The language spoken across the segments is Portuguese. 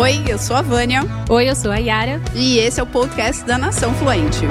Oi, eu sou a Vânia. Oi, eu sou a Yara. E esse é o podcast da Nação Fluente.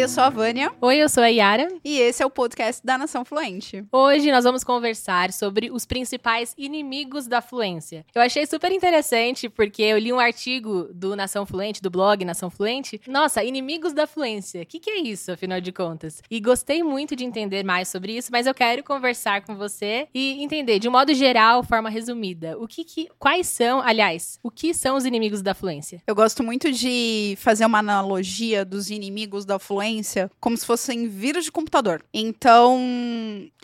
Oi, eu sou a Vânia. Oi, eu sou a Yara. E esse é o podcast da Nação Fluente. Hoje nós vamos conversar sobre os principais inimigos da fluência. Eu achei super interessante porque eu li um artigo do Nação Fluente, do blog Nação Fluente. Nossa, inimigos da fluência. O que, que é isso, afinal de contas? E gostei muito de entender mais sobre isso, mas eu quero conversar com você e entender, de um modo geral, forma resumida, o que, que quais são, aliás, o que são os inimigos da fluência? Eu gosto muito de fazer uma analogia dos inimigos da fluência como se fossem vírus de computador. Então,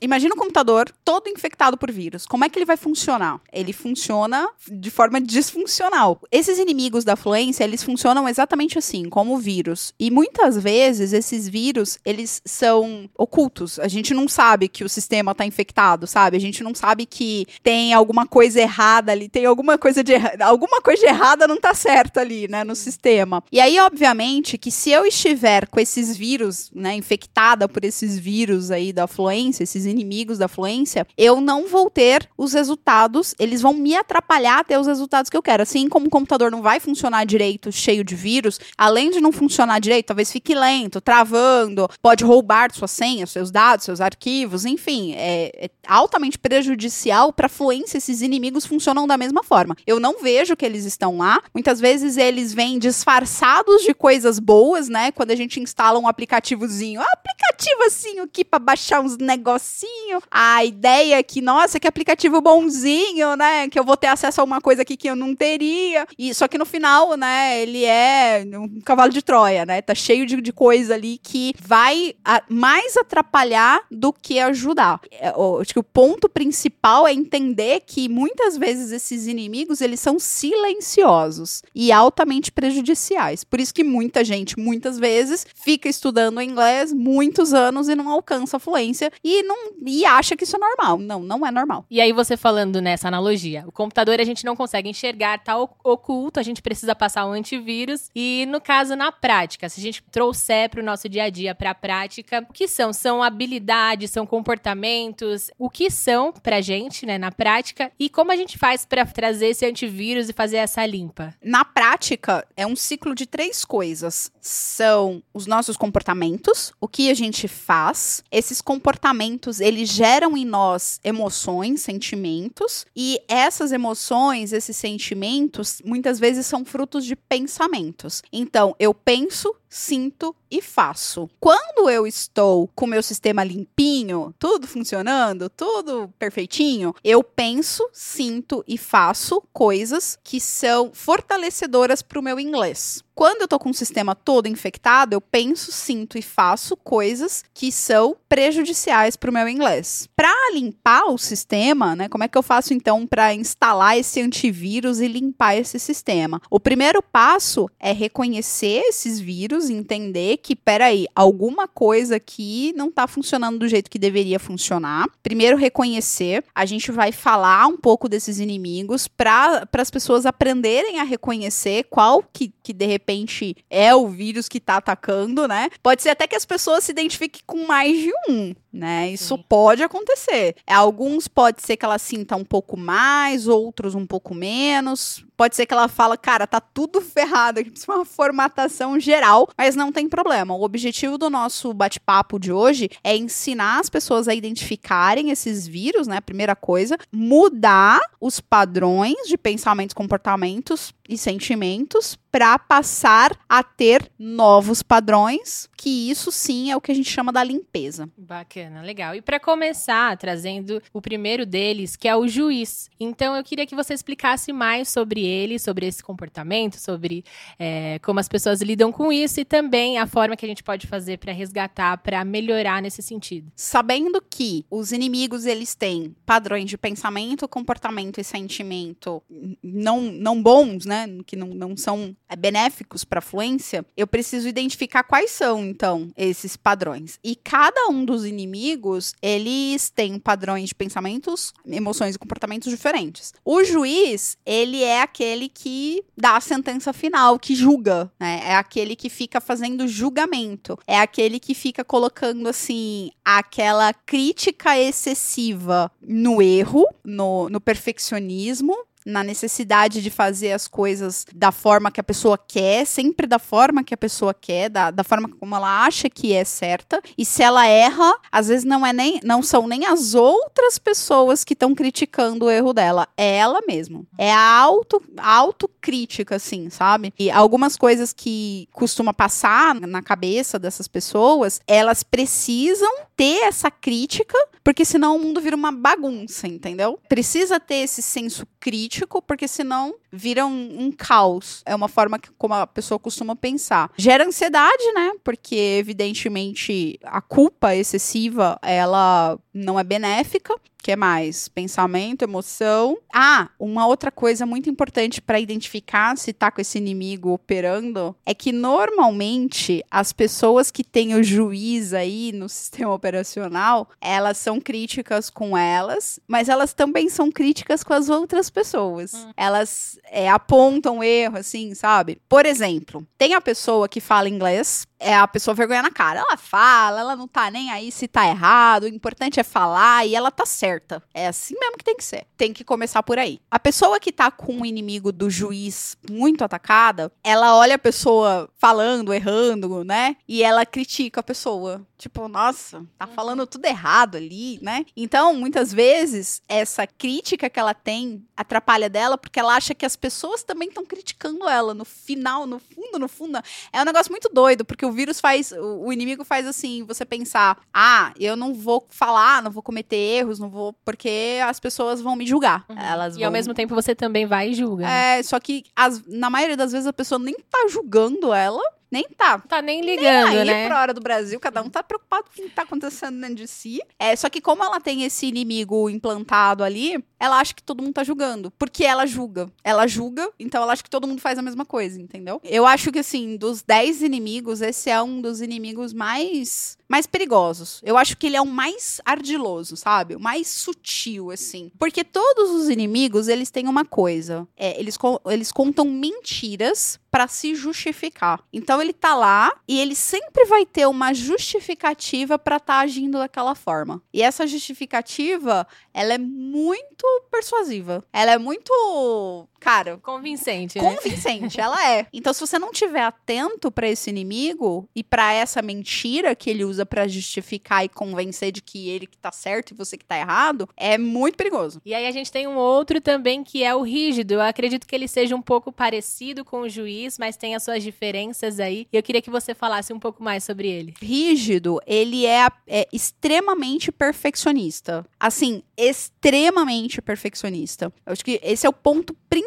imagina um computador todo infectado por vírus. Como é que ele vai funcionar? Ele funciona de forma disfuncional. Esses inimigos da fluência, eles funcionam exatamente assim, como vírus. E muitas vezes esses vírus, eles são ocultos. A gente não sabe que o sistema está infectado, sabe? A gente não sabe que tem alguma coisa errada ali, tem alguma coisa de alguma coisa errada não tá certa ali, né, no sistema. E aí, obviamente, que se eu estiver com esses vírus, né, infectada por esses vírus aí da fluência, esses inimigos da fluência, eu não vou ter os resultados, eles vão me atrapalhar a ter os resultados que eu quero. Assim como o computador não vai funcionar direito, cheio de vírus, além de não funcionar direito, talvez fique lento, travando, pode roubar sua senha, seus dados, seus arquivos, enfim, é, é altamente prejudicial para a fluência. Esses inimigos funcionam da mesma forma. Eu não vejo que eles estão lá. Muitas vezes eles vêm disfarçados de coisas boas, né? Quando a gente instala um um aplicativozinho. Um aplicativo assim aqui para baixar uns negocinho. A ideia é que, nossa, que aplicativo bonzinho, né? Que eu vou ter acesso a uma coisa aqui que eu não teria. E só que no final, né, ele é um cavalo de Troia, né? Tá cheio de, de coisa ali que vai a, mais atrapalhar do que ajudar. É, acho que o ponto principal é entender que muitas vezes esses inimigos, eles são silenciosos e altamente prejudiciais. Por isso que muita gente, muitas vezes, fica estudando inglês muitos anos e não alcança a fluência e não e acha que isso é normal. Não, não é normal. E aí você falando nessa analogia, o computador a gente não consegue enxergar, tá oculto, a gente precisa passar um antivírus e no caso na prática, se a gente trouxer para o nosso dia a dia para a prática, o que são? São habilidades, são comportamentos, o que são pra gente, né, na prática e como a gente faz para trazer esse antivírus e fazer essa limpa? Na prática, é um ciclo de três coisas. São os nossos comportamentos, o que a gente faz. Esses comportamentos, eles geram em nós emoções, sentimentos, e essas emoções, esses sentimentos, muitas vezes são frutos de pensamentos. Então, eu penso, sinto e faço. Quando eu estou com meu sistema limpinho, tudo funcionando, tudo perfeitinho, eu penso, sinto e faço coisas que são fortalecedoras para o meu inglês. Quando eu tô com o sistema todo infectado, eu penso, sinto e faço coisas que são prejudiciais para o meu inglês. Para limpar o sistema, né? Como é que eu faço então para instalar esse antivírus e limpar esse sistema? O primeiro passo é reconhecer esses vírus, entender que, peraí, alguma coisa aqui não está funcionando do jeito que deveria funcionar. Primeiro reconhecer, a gente vai falar um pouco desses inimigos para as pessoas aprenderem a reconhecer qual que, que de repente repente é o vírus que tá atacando, né? Pode ser até que as pessoas se identifiquem com mais de um, né? Isso Sim. pode acontecer. Alguns pode ser que ela sinta um pouco mais, outros um pouco menos. Pode ser que ela fala, cara, tá tudo ferrado, aqui precisa uma formatação geral, mas não tem problema. O objetivo do nosso bate-papo de hoje é ensinar as pessoas a identificarem esses vírus, né? Primeira coisa, mudar os padrões de pensamentos, comportamentos e sentimentos para passar a ter novos padrões, que isso sim é o que a gente chama da limpeza. Bacana, legal. E para começar, trazendo o primeiro deles, que é o juiz. Então eu queria que você explicasse mais sobre ele, sobre esse comportamento, sobre é, como as pessoas lidam com isso e também a forma que a gente pode fazer para resgatar, para melhorar nesse sentido. Sabendo que os inimigos eles têm padrões de pensamento, comportamento e sentimento não, não bons, né? Que não, não são benéficos para a fluência, eu preciso identificar quais são. então, esses padrões. E cada um dos inimigos, eles têm padrões de pensamentos, emoções e comportamentos diferentes. O juiz, ele é aquele que dá a sentença final, que julga, né? É aquele que fica fazendo julgamento. É aquele que fica colocando, assim, aquela crítica excessiva no erro, no, no perfeccionismo, na necessidade de fazer as coisas da forma que a pessoa quer, sempre da forma que a pessoa quer, da, da forma como ela acha que é certa. E se ela erra, às vezes não é nem não são nem as outras pessoas que estão criticando o erro dela, é ela mesma. É a auto autocrítica assim, sabe? E algumas coisas que costuma passar na cabeça dessas pessoas, elas precisam ter essa crítica, porque senão o mundo vira uma bagunça, entendeu? Precisa ter esse senso crítico, porque senão vira um, um, caos. É uma forma que, como a pessoa costuma pensar. Gera ansiedade, né? Porque, evidentemente, a culpa excessiva, ela não é benéfica que é mais? Pensamento, emoção. Ah, uma outra coisa muito importante para identificar se tá com esse inimigo operando é que normalmente as pessoas que têm o juiz aí no sistema operacional, elas são críticas com elas, mas elas também são críticas com as outras pessoas. Hum. Elas é, apontam erro, assim, sabe? Por exemplo, tem a pessoa que fala inglês, é a pessoa vergonha na cara. Ela fala, ela não tá nem aí se tá errado, o importante é falar e ela tá certa. É assim mesmo que tem que ser. Tem que começar por aí. A pessoa que tá com o inimigo do juiz muito atacada, ela olha a pessoa falando, errando, né? E ela critica a pessoa. Tipo, nossa, tá uhum. falando tudo errado ali, né? Então, muitas vezes, essa crítica que ela tem atrapalha dela porque ela acha que as pessoas também estão criticando ela. No final, no fundo, no fundo. É um negócio muito doido, porque o vírus faz. O inimigo faz assim, você pensar: ah, eu não vou falar, não vou cometer erros, não vou. Porque as pessoas vão me julgar. Uhum. Elas e vão... ao mesmo tempo você também vai e julga. Né? É, só que as, na maioria das vezes a pessoa nem tá julgando ela nem tá. Tá nem ligando, nem aí né? pra hora do Brasil, cada um tá preocupado com o que tá acontecendo dentro de si. É, só que como ela tem esse inimigo implantado ali, ela acha que todo mundo tá julgando. Porque ela julga. Ela julga, então ela acha que todo mundo faz a mesma coisa, entendeu? Eu acho que, assim, dos 10 inimigos, esse é um dos inimigos mais, mais perigosos. Eu acho que ele é o mais ardiloso, sabe? O mais sutil, assim. Porque todos os inimigos, eles têm uma coisa. É, eles, eles contam mentiras para se justificar. Então ele tá lá e ele sempre vai ter uma justificativa para estar tá agindo daquela forma. E essa justificativa, ela é muito persuasiva. Ela é muito cara. Convincente. Né? Convincente, ela é. Então, se você não tiver atento para esse inimigo e para essa mentira que ele usa para justificar e convencer de que ele que tá certo e você que tá errado, é muito perigoso. E aí a gente tem um outro também que é o rígido. Eu acredito que ele seja um pouco parecido com o juiz, mas tem as suas diferenças aí. E eu queria que você falasse um pouco mais sobre ele. Rígido, ele é, é extremamente perfeccionista. Assim, extremamente perfeccionista. Eu acho que esse é o ponto principal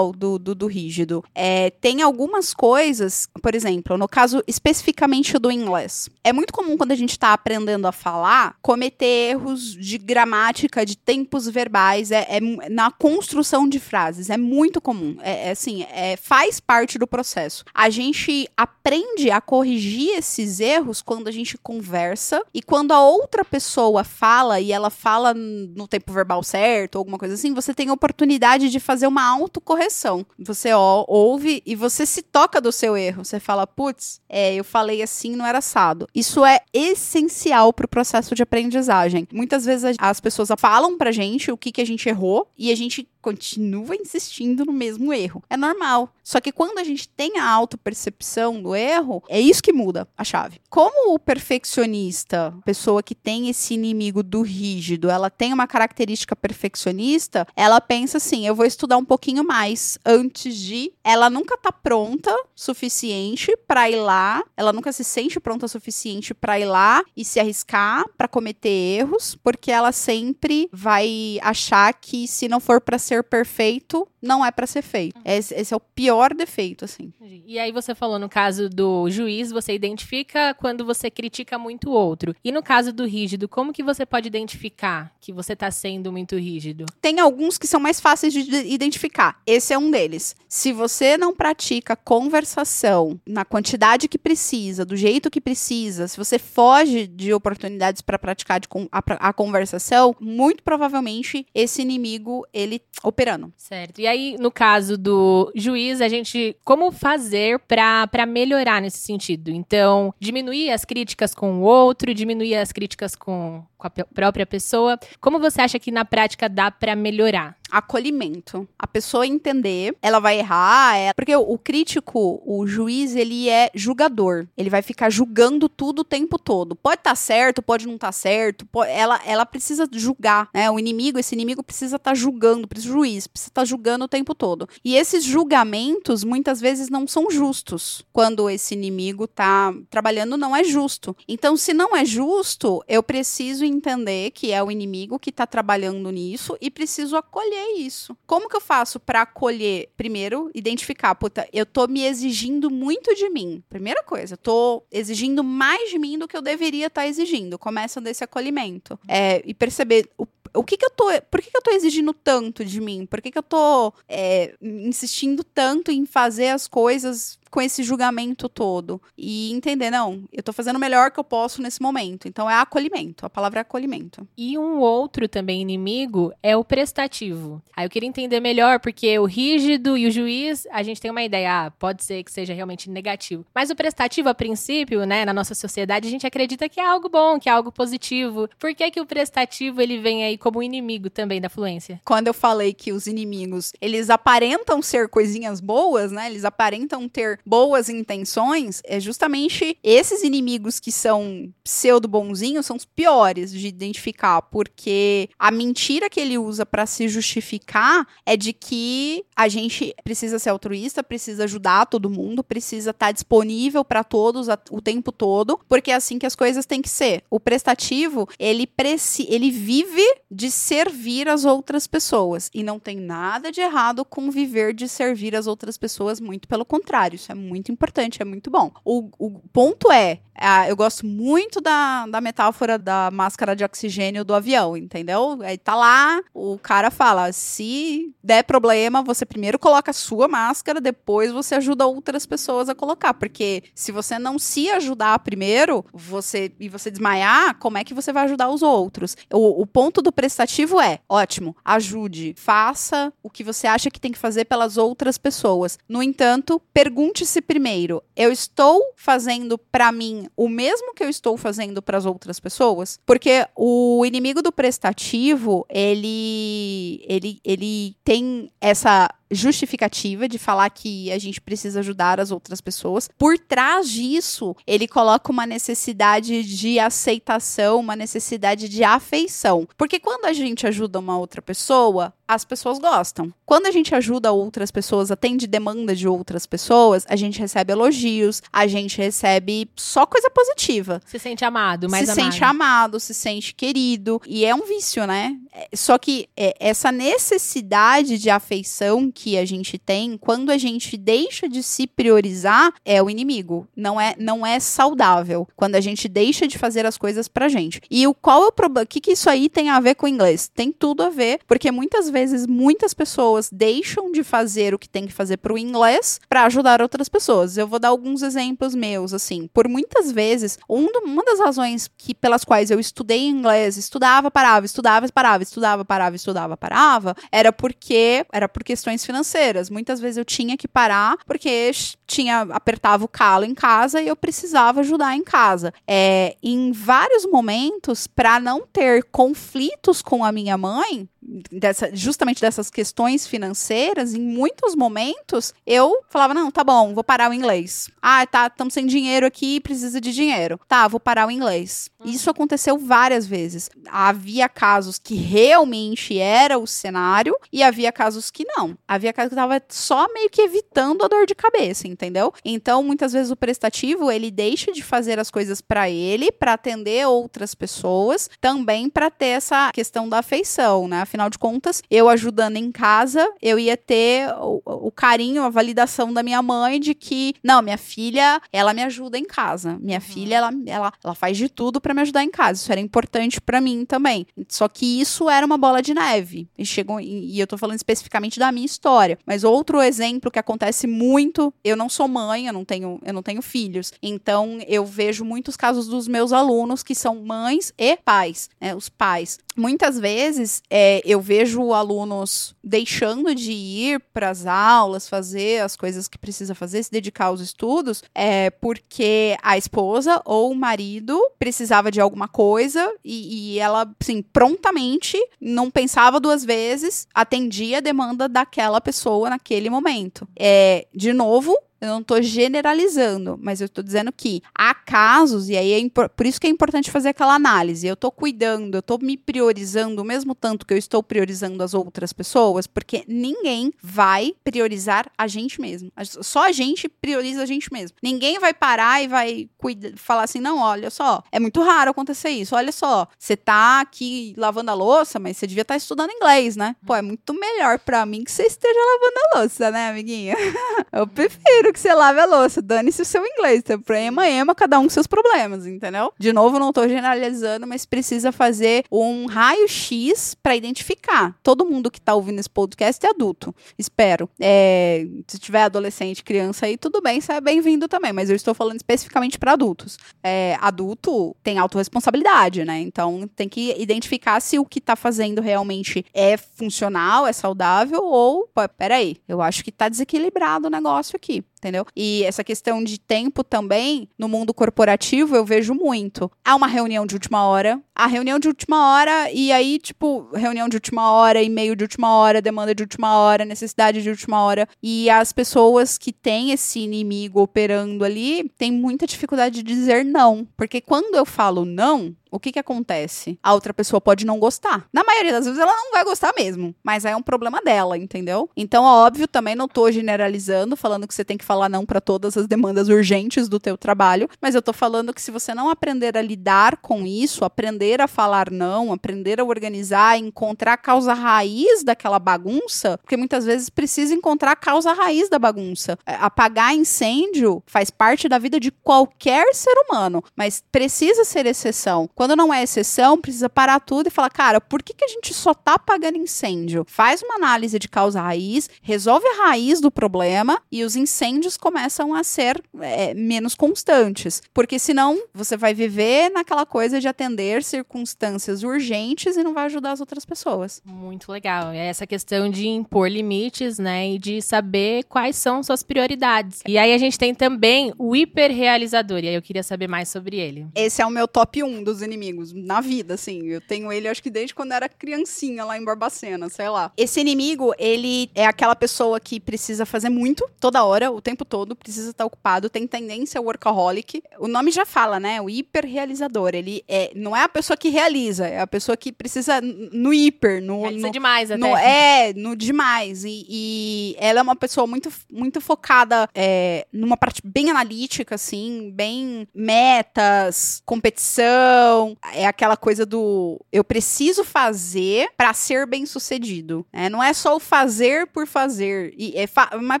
do, do, do rígido. É, tem algumas coisas, por exemplo, no caso especificamente do inglês. É muito comum quando a gente está aprendendo a falar, cometer erros de gramática, de tempos verbais, é, é na construção de frases. É muito comum. É, é assim, é, faz parte do processo. A gente aprende a corrigir esses erros quando a gente conversa e quando a outra pessoa fala e ela fala no tempo verbal certo, alguma coisa assim, você tem a oportunidade de fazer uma autocorreção. Você ó, ouve e você se toca do seu erro. Você fala, putz, é, eu falei assim, não era assado. Isso é essencial para o processo de aprendizagem. Muitas vezes as pessoas falam pra gente o que, que a gente errou e a gente continua insistindo no mesmo erro. É normal. Só que quando a gente tem a autopercepção do erro, é isso que muda a chave. Como o perfeccionista, pessoa que tem esse inimigo do rígido, ela tem uma característica perfeccionista, ela pensa assim: eu vou estudar um pouquinho mais antes de. Ela nunca tá pronta suficiente para ir lá, ela nunca se sente pronta suficiente para ir lá e se arriscar para cometer erros, porque ela sempre vai achar que se não for para ser perfeito, não é para ser feito. Esse, esse, é o pior defeito, assim. E aí você falou no caso do juiz, você identifica quando você critica muito o outro. E no caso do rígido, como que você pode identificar que você está sendo muito rígido? Tem alguns que são mais fáceis de identificar. Esse é um deles. Se você não pratica conversação na quantidade que precisa, do jeito que precisa, se você foge de oportunidades para praticar a, a conversação, muito provavelmente esse inimigo ele operando. Certo. E aí, no caso do juiz, a gente. Como fazer para melhorar nesse sentido? Então, diminuir as críticas com o outro, diminuir as críticas com, com a própria pessoa. Como você acha que na prática dá para melhorar? Acolhimento. A pessoa entender, ela vai errar, é... porque o, crítico, o juiz, ele é julgador. Ele vai ficar julgando tudo o tempo todo. Pode estar tá certo, pode não estar tá certo. Pode... ela, ela precisa julgar, né? O inimigo, esse inimigo precisa estar tá julgando, o juiz precisa estar tá julgando o tempo todo. E esses julgamentos muitas vezes não são justos. Quando esse inimigo tá trabalhando, não é justo. Então, se não é justo, eu preciso entender que é o inimigo que tá trabalhando nisso e preciso acolher acolher isso. Como que eu faço para acolher? Primeiro, identificar, puta, eu tô me exigindo muito de mim. Primeira coisa, eu tô exigindo mais de mim do que eu deveria estar tá exigindo. Começa desse acolhimento. É, e perceber o o que que eu tô, por que que eu tô exigindo tanto de mim? Por que que eu tô é, insistindo tanto em fazer as coisas com esse julgamento todo e entender, não, eu tô fazendo o melhor que eu posso nesse momento. Então é acolhimento, a palavra é acolhimento. E um outro também inimigo é o prestativo. Aí eu queria entender melhor, porque o rígido e o juiz, a gente tem uma ideia, ah, pode ser que seja realmente negativo. Mas o prestativo, a princípio, né, na nossa sociedade, a gente acredita que é algo bom, que é algo positivo. Por que que o prestativo, ele vem aí como inimigo também da fluência? Quando eu falei que os inimigos, eles aparentam ser coisinhas boas, né, eles aparentam ter boas intenções, é justamente esses inimigos que são pseudo bonzinhos são os piores de identificar, porque a mentira que ele usa para se justificar é de que a gente precisa ser altruísta, precisa ajudar todo mundo, precisa estar tá disponível para todos a, o tempo todo, porque é assim que as coisas têm que ser. O prestativo, ele preci ele vive de servir as outras pessoas e não tem nada de errado com viver de servir as outras pessoas, muito pelo contrário isso é muito importante, é muito bom. O, o ponto é, eu gosto muito da, da metáfora da máscara de oxigênio do avião, entendeu? Aí tá lá, o cara fala: se der problema, você primeiro coloca a sua máscara, depois você ajuda outras pessoas a colocar. Porque se você não se ajudar primeiro, você e você desmaiar, como é que você vai ajudar os outros? O, o ponto do prestativo é: ótimo, ajude, faça o que você acha que tem que fazer pelas outras pessoas. No entanto, pergunte Pergunte-se primeiro: eu estou fazendo para mim o mesmo que eu estou fazendo para as outras pessoas? Porque o inimigo do prestativo, ele ele ele tem essa justificativa de falar que a gente precisa ajudar as outras pessoas. Por trás disso, ele coloca uma necessidade de aceitação, uma necessidade de afeição. Porque quando a gente ajuda uma outra pessoa, as pessoas gostam. Quando a gente ajuda outras pessoas, atende demanda de outras pessoas, a gente recebe elogios, a gente recebe só coisa positiva. Se sente amado, mais se amado. Se sente amado, se sente querido. E é um vício, né? É, só que é, essa necessidade de afeição que a gente tem, quando a gente deixa de se priorizar, é o inimigo. Não é, não é saudável. Quando a gente deixa de fazer as coisas pra gente. E o qual é o problema? O que, que isso aí tem a ver com o inglês? Tem tudo a ver, porque muitas vezes muitas pessoas deixam de fazer o que tem que fazer pro inglês para ajudar outras pessoas. Eu vou dar alguns exemplos meus, assim. Por muitas vezes, um do, uma das razões que, pelas quais eu estudei inglês, estudava, parava, estudava, parava, estudava, parava, estudava, parava, era porque era por questões financeiras. Muitas vezes eu tinha que parar porque tinha apertava o calo em casa e eu precisava ajudar em casa. É, em vários momentos, para não ter conflitos com a minha mãe, dessa, justamente dessas questões financeiras, em muitos momentos eu falava: não, tá bom, bom, vou parar o inglês. Ah, tá, estamos sem dinheiro aqui, precisa de dinheiro. Tá, vou parar o inglês. Uhum. Isso aconteceu várias vezes. Havia casos que realmente era o cenário e havia casos que não. Havia casos que tava só meio que evitando a dor de cabeça, entendeu? Então, muitas vezes o prestativo, ele deixa de fazer as coisas para ele, para atender outras pessoas, também para ter essa questão da afeição, né? Afinal de contas, eu ajudando em casa, eu ia ter o, o carinho, a validação da minha mãe de que, não, minha filha, ela me ajuda em casa. Minha filha, ela, ela, ela faz de tudo para me ajudar em casa. Isso era importante para mim também. Só que isso era uma bola de neve. E chegou e, e eu tô falando especificamente da minha história, mas outro exemplo que acontece muito, eu não sou mãe, eu não tenho, eu não tenho filhos. Então, eu vejo muitos casos dos meus alunos que são mães e pais, né, os pais. Muitas vezes é, eu vejo alunos deixando de ir para as aulas, fazer as coisas que precisa fazer, se dedicar aos estudos, é porque a esposa ou o marido precisava de alguma coisa e, e ela, assim, prontamente, não pensava duas vezes, atendia a demanda daquela pessoa naquele momento. É, de novo, eu não estou generalizando, mas eu estou dizendo que há casos, e aí é por isso que é importante fazer aquela análise. Eu estou cuidando, eu estou me priorizando o mesmo tanto que eu estou priorizando as outras pessoas, porque ninguém vai priorizar a gente mesmo. Só a gente prioriza a gente mesmo. Ninguém vai parar e vai cuidar, falar assim: não, olha só, é muito raro acontecer isso. Olha só, você tá aqui lavando a louça, mas você devia estar tá estudando inglês, né? Pô, é muito melhor para mim que você esteja lavando a louça, né, amiguinha? eu prefiro que você lave a louça. Dane-se o seu inglês. Então, pra ema, ema, cada um com seus problemas, entendeu? De novo, não tô generalizando, mas precisa fazer um raio-x para identificar. Todo mundo que tá ouvindo esse podcast é adulto. Espero. É, se tiver adolescente, criança aí, tudo bem, você é bem-vindo também. Mas eu estou falando especificamente para adultos. É, adulto tem autorresponsabilidade, né? Então tem que identificar se o que tá fazendo realmente é funcional, é saudável ou, peraí, eu acho que tá desequilibrado o negócio aqui entendeu? E essa questão de tempo também, no mundo corporativo, eu vejo muito. Há uma reunião de última hora, a reunião de última hora, e aí, tipo, reunião de última hora, e-mail de última hora, demanda de última hora, necessidade de última hora. E as pessoas que têm esse inimigo operando ali têm muita dificuldade de dizer não. Porque quando eu falo não, o que que acontece? A outra pessoa pode não gostar. Na maioria das vezes ela não vai gostar mesmo, mas aí é um problema dela, entendeu? Então, óbvio, também não tô generalizando, falando que você tem que falar não para todas as demandas urgentes do teu trabalho, mas eu tô falando que se você não aprender a lidar com isso, aprender a falar não, aprender a organizar, encontrar a causa raiz daquela bagunça, porque muitas vezes precisa encontrar a causa raiz da bagunça. É, apagar incêndio faz parte da vida de qualquer ser humano, mas precisa ser exceção. Quando não é exceção, precisa parar tudo e falar, cara, por que, que a gente só tá apagando incêndio? Faz uma análise de causa raiz, resolve a raiz do problema e os incêndios começam a ser é, menos constantes. Porque senão você vai viver naquela coisa de atender circunstâncias urgentes e não vai ajudar as outras pessoas. Muito legal. É essa questão de impor limites, né? E de saber quais são suas prioridades. E aí a gente tem também o hiperrealizador. E aí eu queria saber mais sobre ele. Esse é o meu top 1 dos inimigos na vida, assim. Eu tenho ele, acho que desde quando era criancinha lá em Barbacena, sei lá. Esse inimigo, ele é aquela pessoa que precisa fazer muito toda hora, o tempo todo, precisa estar ocupado, tem tendência ao workaholic. O nome já fala, né? O hiperrealizador. Ele é, não é a pessoa que realiza, é a pessoa que precisa no hiper, no, Realiza no demais até. no, é, no demais. E, e ela é uma pessoa muito, muito focada é, numa parte bem analítica, assim, bem metas, competição. É aquela coisa do eu preciso fazer para ser bem sucedido. Né? Não é só o fazer por fazer. E é fa mas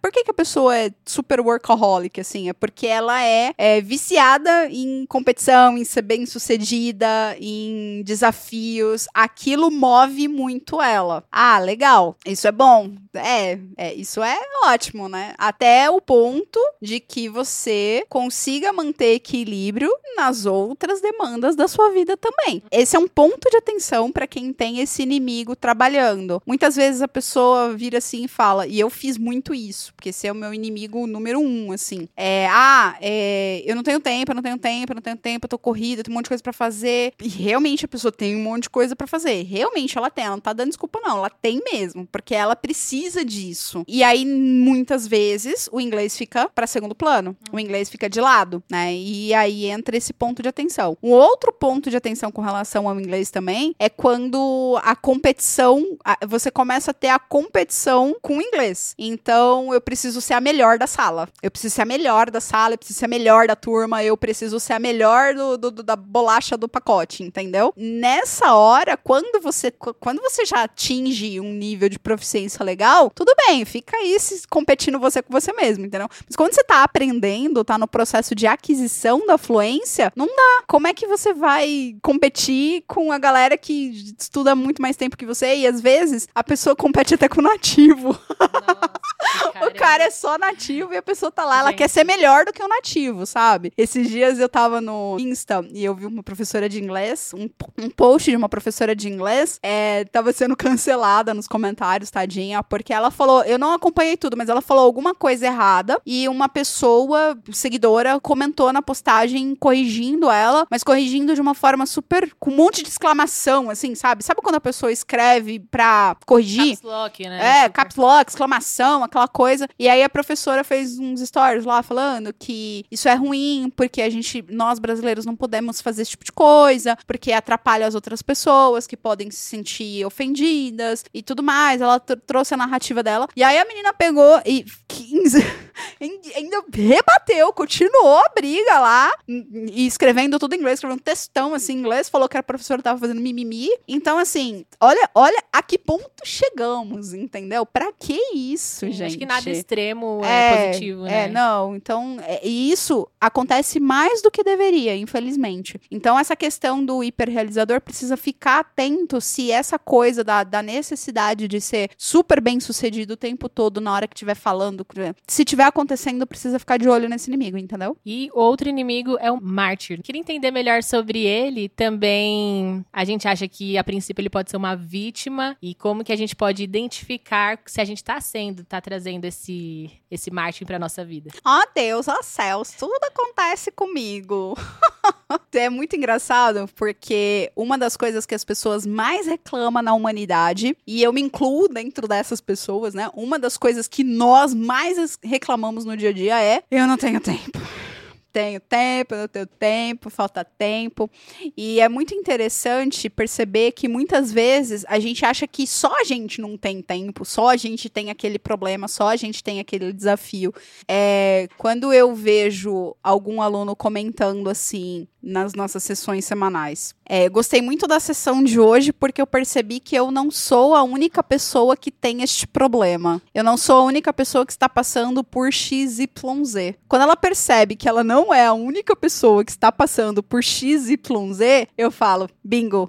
por que, que a pessoa é super workaholic, assim? É porque ela é, é viciada em competição, em ser bem sucedida, em desafios. Aquilo move muito ela. Ah, legal. Isso é bom. É, é, isso é ótimo, né? Até o ponto de que você consiga manter equilíbrio nas outras demandas da sua vida também. Esse é um ponto de atenção para quem tem esse inimigo trabalhando. Muitas vezes a pessoa vira assim e fala, e eu fiz muito isso, porque esse é o meu inimigo número um, assim. É, ah, é, eu não tenho tempo, eu não tenho tempo, eu não tenho tempo, eu tô corrida, eu tenho um monte de coisa para fazer. E realmente a pessoa tem um monte de coisa para fazer. Realmente ela tem, ela não tá dando desculpa, não. Ela tem mesmo, porque ela precisa disso. E aí, muitas vezes, o inglês fica para segundo plano. O inglês fica de lado, né? E aí entra esse ponto de atenção. Um outro ponto de atenção com relação ao inglês também é quando a competição, você começa a ter a competição com o inglês. Então, eu preciso ser a melhor da sala. Eu preciso ser a melhor da sala, eu preciso ser a melhor da turma, eu preciso ser a melhor do, do, do da bolacha do pacote, entendeu? Nessa hora, quando você quando você já atinge um nível de proficiência legal, tudo bem, fica aí se competindo você com você mesmo, entendeu? Mas quando você tá aprendendo, tá no processo de aquisição da fluência, não dá. Como é que você vai competir com a galera que estuda muito mais tempo que você e às vezes a pessoa compete até com o nativo. Nossa, o cara é só nativo e a pessoa tá lá, Gente. ela quer ser melhor do que o nativo, sabe? Esses dias eu tava no Insta e eu vi uma professora de inglês, um, um post de uma professora de inglês, é, tava sendo cancelada nos comentários, tadinha, porque ela falou, eu não acompanhei tudo, mas ela falou alguma coisa errada e uma pessoa, seguidora, comentou na postagem corrigindo ela, mas corrigindo de uma forma super, com um monte de exclamação, assim, sabe? Sabe quando a pessoa escreve pra corrigir? Caps lock, né? É, caps lock, exclamação, aquela coisa. E aí a professora fez uns stories lá falando que isso é ruim, porque a gente, nós brasileiros não podemos fazer esse tipo de coisa, porque atrapalha as outras pessoas que podem se sentir ofendidas e tudo mais. Ela trouxe a narrativa dela. E aí a menina pegou e 15 ainda rebateu, continuou a briga lá, e escrevendo tudo em inglês, escrevendo um textão assim em inglês, falou que a professora tava fazendo mimimi. Então, assim, olha, olha a que ponto chegamos, entendeu? Pra que isso, Sim, gente? Acho que nada extremo é, é positivo, né? É, não. Então, é, e isso acontece mais do que deveria, infelizmente. Então, essa questão do hiperrealizador precisa ficar atento se essa coisa da, da necessidade de ser super bem sucedido o tempo todo na hora que estiver falando, se tiver acontecendo, precisa ficar de olho nesse inimigo, entendeu? E outro inimigo é o mártir. Queria entender melhor sobre ele. Também a gente acha que a princípio ele pode ser uma vítima e como que a gente pode identificar se a gente tá sendo, tá trazendo esse esse mártir para nossa vida. Ó oh, Deus, ó oh, céus, tudo acontece comigo. é muito engraçado porque uma das coisas que as pessoas mais reclamam na humanidade, e eu me incluo dentro dessas pessoas, né? Uma das coisas que nós mais reclamamos no dia a dia é: eu não tenho tempo tenho tempo, não tenho tempo, falta tempo. E é muito interessante perceber que muitas vezes a gente acha que só a gente não tem tempo, só a gente tem aquele problema, só a gente tem aquele desafio. É, quando eu vejo algum aluno comentando assim nas nossas sessões semanais, é, gostei muito da sessão de hoje porque eu percebi que eu não sou a única pessoa que tem este problema. Eu não sou a única pessoa que está passando por XYZ. Quando ela percebe que ela não é a única pessoa que está passando por XYZ, eu falo, bingo,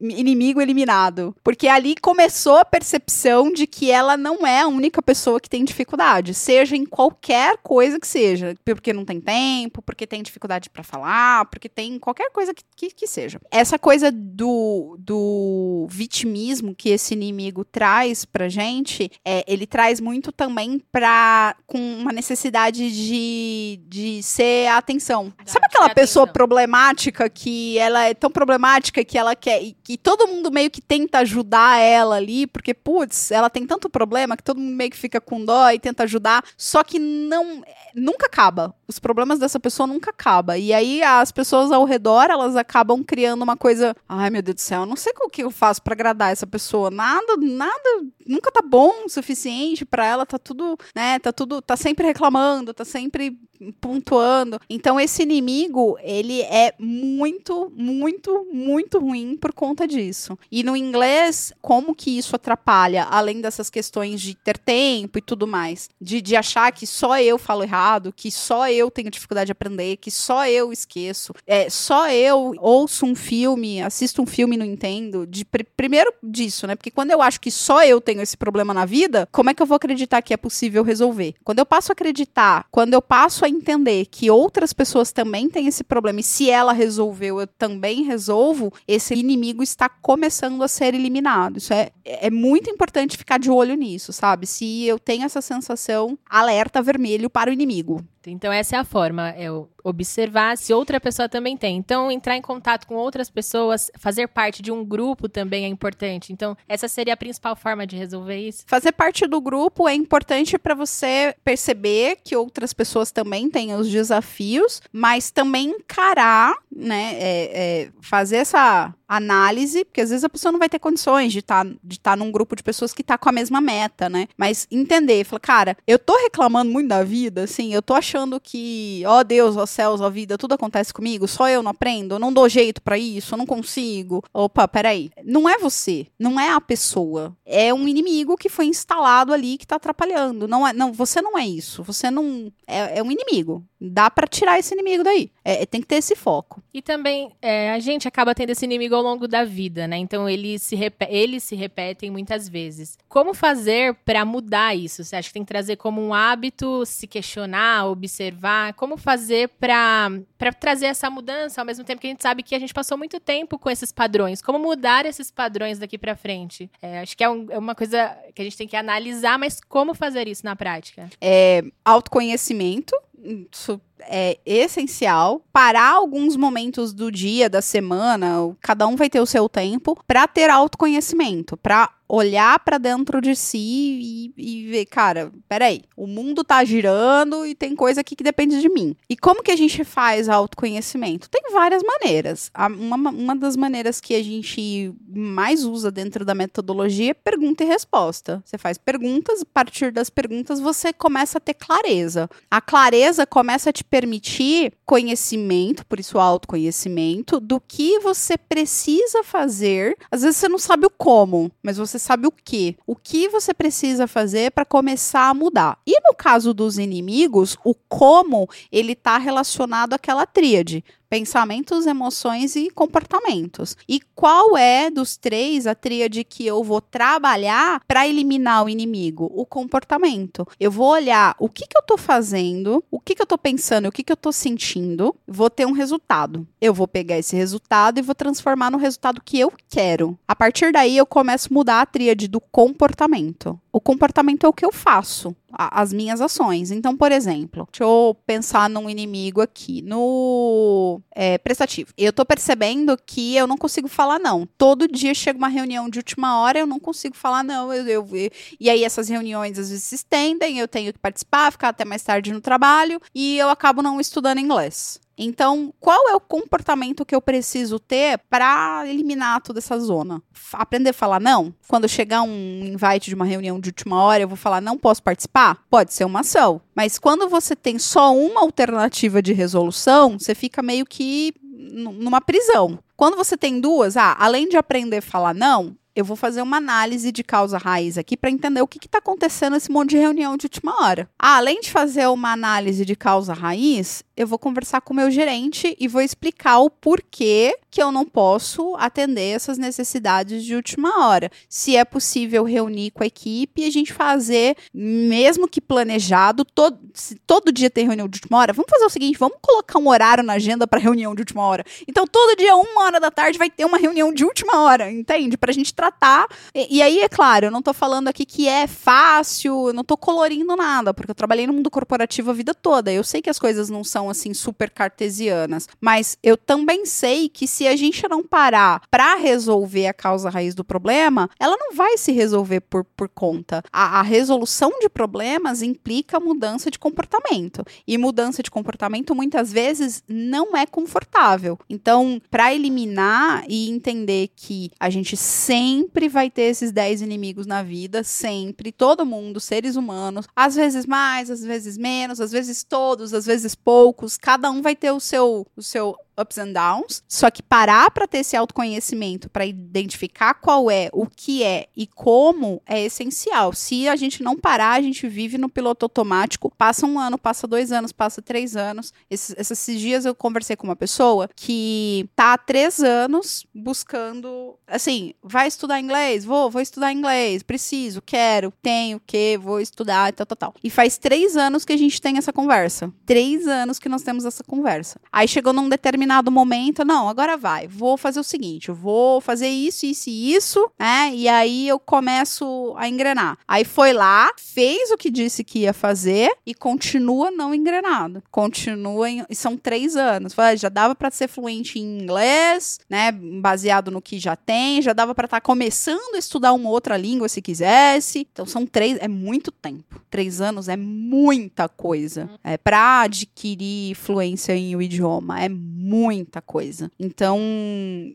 inimigo eliminado. Porque ali começou a percepção de que ela não é a única pessoa que tem dificuldade, seja em qualquer coisa que seja. Porque não tem tempo, porque tem dificuldade para falar, porque tem qualquer coisa que, que, que seja essa coisa do, do vitimismo que esse inimigo traz pra gente, é, ele traz muito também pra, com uma necessidade de, de ser a atenção. Sabe aquela pessoa atenção. problemática que ela é tão problemática que ela quer, e que todo mundo meio que tenta ajudar ela ali, porque, putz, ela tem tanto problema que todo mundo meio que fica com dó e tenta ajudar, só que não, nunca acaba. Os problemas dessa pessoa nunca acabam. E aí as pessoas ao redor, elas acabam criando uma coisa. Ai, meu Deus do céu, eu não sei o que eu faço para agradar essa pessoa. Nada, nada, nunca tá bom o suficiente para ela, tá tudo, né? Tá tudo, tá sempre reclamando, tá sempre pontuando. Então esse inimigo, ele é muito, muito, muito ruim por conta disso. E no inglês, como que isso atrapalha, além dessas questões de ter tempo e tudo mais, de, de achar que só eu falo errado, que só eu tenho dificuldade de aprender, que só eu esqueço, é, só eu ouço um filme, assisto um filme e não entendo, de, pr primeiro disso, né? Porque quando eu acho que só eu tenho esse problema na vida, como é que eu vou acreditar que é possível resolver? Quando eu passo a acreditar, quando eu passo a entender que outras pessoas também têm esse problema e se ela resolveu, eu também resolvo, esse inimigo está começando a ser eliminado. Isso é, é muito importante ficar de olho nisso, sabe? Se eu tenho essa sensação, alerta vermelho para o inimigo. Então, essa é a forma, é observar se outra pessoa também tem. Então, entrar em contato com outras pessoas, fazer parte de um grupo também é importante. Então, essa seria a principal forma de resolver isso. Fazer parte do grupo é importante para você perceber que outras pessoas também têm os desafios, mas também encarar, né? É, é, fazer essa análise, porque às vezes a pessoa não vai ter condições de estar tá, de tá num grupo de pessoas que tá com a mesma meta, né? Mas entender, falar, cara, eu tô reclamando muito da vida, assim, eu tô achando que, ó Deus, ó céus, ó vida, tudo acontece comigo, só eu não aprendo, não dou jeito para isso, não consigo. Opa, peraí. Não é você, não é a pessoa, é um inimigo que foi instalado ali que tá atrapalhando. Não é, não, você não é isso, você não é, é um inimigo. Dá para tirar esse inimigo daí. É, tem que ter esse foco. E também é, a gente acaba tendo esse inimigo ao longo da vida, né? Então eles se, eles se repetem muitas vezes. Como fazer para mudar isso? Você acha que tem que trazer como um hábito, se questionar, observar? Como fazer para trazer essa mudança ao mesmo tempo que a gente sabe que a gente passou muito tempo com esses padrões? Como mudar esses padrões daqui para frente? É, acho que é, um, é, uma coisa que a gente tem que analisar, mas como fazer isso na prática? É autoconhecimento isso é essencial. Parar alguns momentos do dia, da semana, cada um vai ter o seu tempo, para ter autoconhecimento, para olhar para dentro de si e, e, ver, cara, peraí, o mundo tá girando e tem coisa aqui que depende de mim. E como que a gente faz autoconhecimento? Tem várias maneiras. Uma, uma das maneiras que a gente mais usa dentro da metodologia é pergunta e resposta. Você faz perguntas, a partir das perguntas você começa a ter clareza. A clareza começa a te permitir conhecimento, por isso autoconhecimento, do que você precisa fazer. Às vezes você não sabe o como, mas você sabe o que. O que você precisa fazer para começar a mudar. E no caso dos inimigos, o como ele está relacionado àquela tríade pensamentos, emoções e comportamentos. E qual é dos três a tríade que eu vou trabalhar para eliminar o inimigo? O comportamento. Eu vou olhar o que, que eu estou fazendo, o que, que eu estou pensando, o que, que eu estou sentindo, vou ter um resultado. Eu vou pegar esse resultado e vou transformar no resultado que eu quero. A partir daí, eu começo a mudar a tríade do comportamento. O comportamento é o que eu faço as minhas ações. Então, por exemplo, deixa eu pensar num inimigo aqui, no é, prestativo. Eu tô percebendo que eu não consigo falar não. Todo dia chega uma reunião de última hora, eu não consigo falar não. Eu, eu, eu, e aí essas reuniões às vezes se estendem, eu tenho que participar, ficar até mais tarde no trabalho e eu acabo não estudando inglês. Então, qual é o comportamento que eu preciso ter para eliminar toda essa zona? Aprender a falar não? Quando chegar um invite de uma reunião de última hora, eu vou falar não posso participar? Pode ser uma ação. Mas quando você tem só uma alternativa de resolução, você fica meio que numa prisão. Quando você tem duas, ah, além de aprender a falar não, eu vou fazer uma análise de causa raiz aqui para entender o que está acontecendo nesse monte de reunião de última hora. Ah, além de fazer uma análise de causa raiz, eu vou conversar com o meu gerente e vou explicar o porquê que eu não posso atender essas necessidades de última hora. Se é possível reunir com a equipe e a gente fazer, mesmo que planejado, todo, se todo dia tem reunião de última hora, vamos fazer o seguinte: vamos colocar um horário na agenda para reunião de última hora. Então, todo dia, uma hora da tarde, vai ter uma reunião de última hora, entende? Para a gente tratar. E, e, aí, é claro, eu não estou falando aqui que é fácil, eu não estou colorindo nada, porque eu trabalhei no mundo corporativo a vida toda. Eu sei que as coisas não são assim super cartesianas, mas eu também sei que se a gente não parar para resolver a causa raiz do problema, ela não vai se resolver por, por conta. A, a resolução de problemas implica mudança de comportamento e mudança de comportamento muitas vezes não é confortável. Então, para eliminar e entender que a gente sempre vai ter esses 10 inimigos na vida, sempre, todo mundo, seres humanos, às vezes mais, às vezes menos, às vezes todos, às vezes poucos, cada um vai ter o seu, o seu ups and downs, só que parar para ter esse autoconhecimento, para identificar qual é, o que é e como é essencial. Se a gente não parar, a gente vive no piloto automático, passa um ano, passa dois anos, passa três anos. Esses, esses dias eu conversei com uma pessoa que tá há três anos buscando, assim, vai estudar inglês? Vou, vou estudar inglês, preciso, quero, tenho, que, vou estudar tal, tal, tal. E faz três anos que a gente tem essa conversa. Três anos que nós temos essa conversa. Aí chegou num determinado momento, não, agora vai, vou fazer o seguinte, eu vou fazer isso, isso e isso, né? E aí eu começo a engrenar. Aí foi lá, fez o que disse que ia fazer e continua não engrenado. Continua em, são três anos. Já dava para ser fluente em inglês, né? Baseado no que já tem, já dava para estar tá começando a estudar uma outra língua se quisesse. Então são três, é muito tempo. Três anos é muita coisa. É para adquirir fluência em o idioma é muita coisa. Então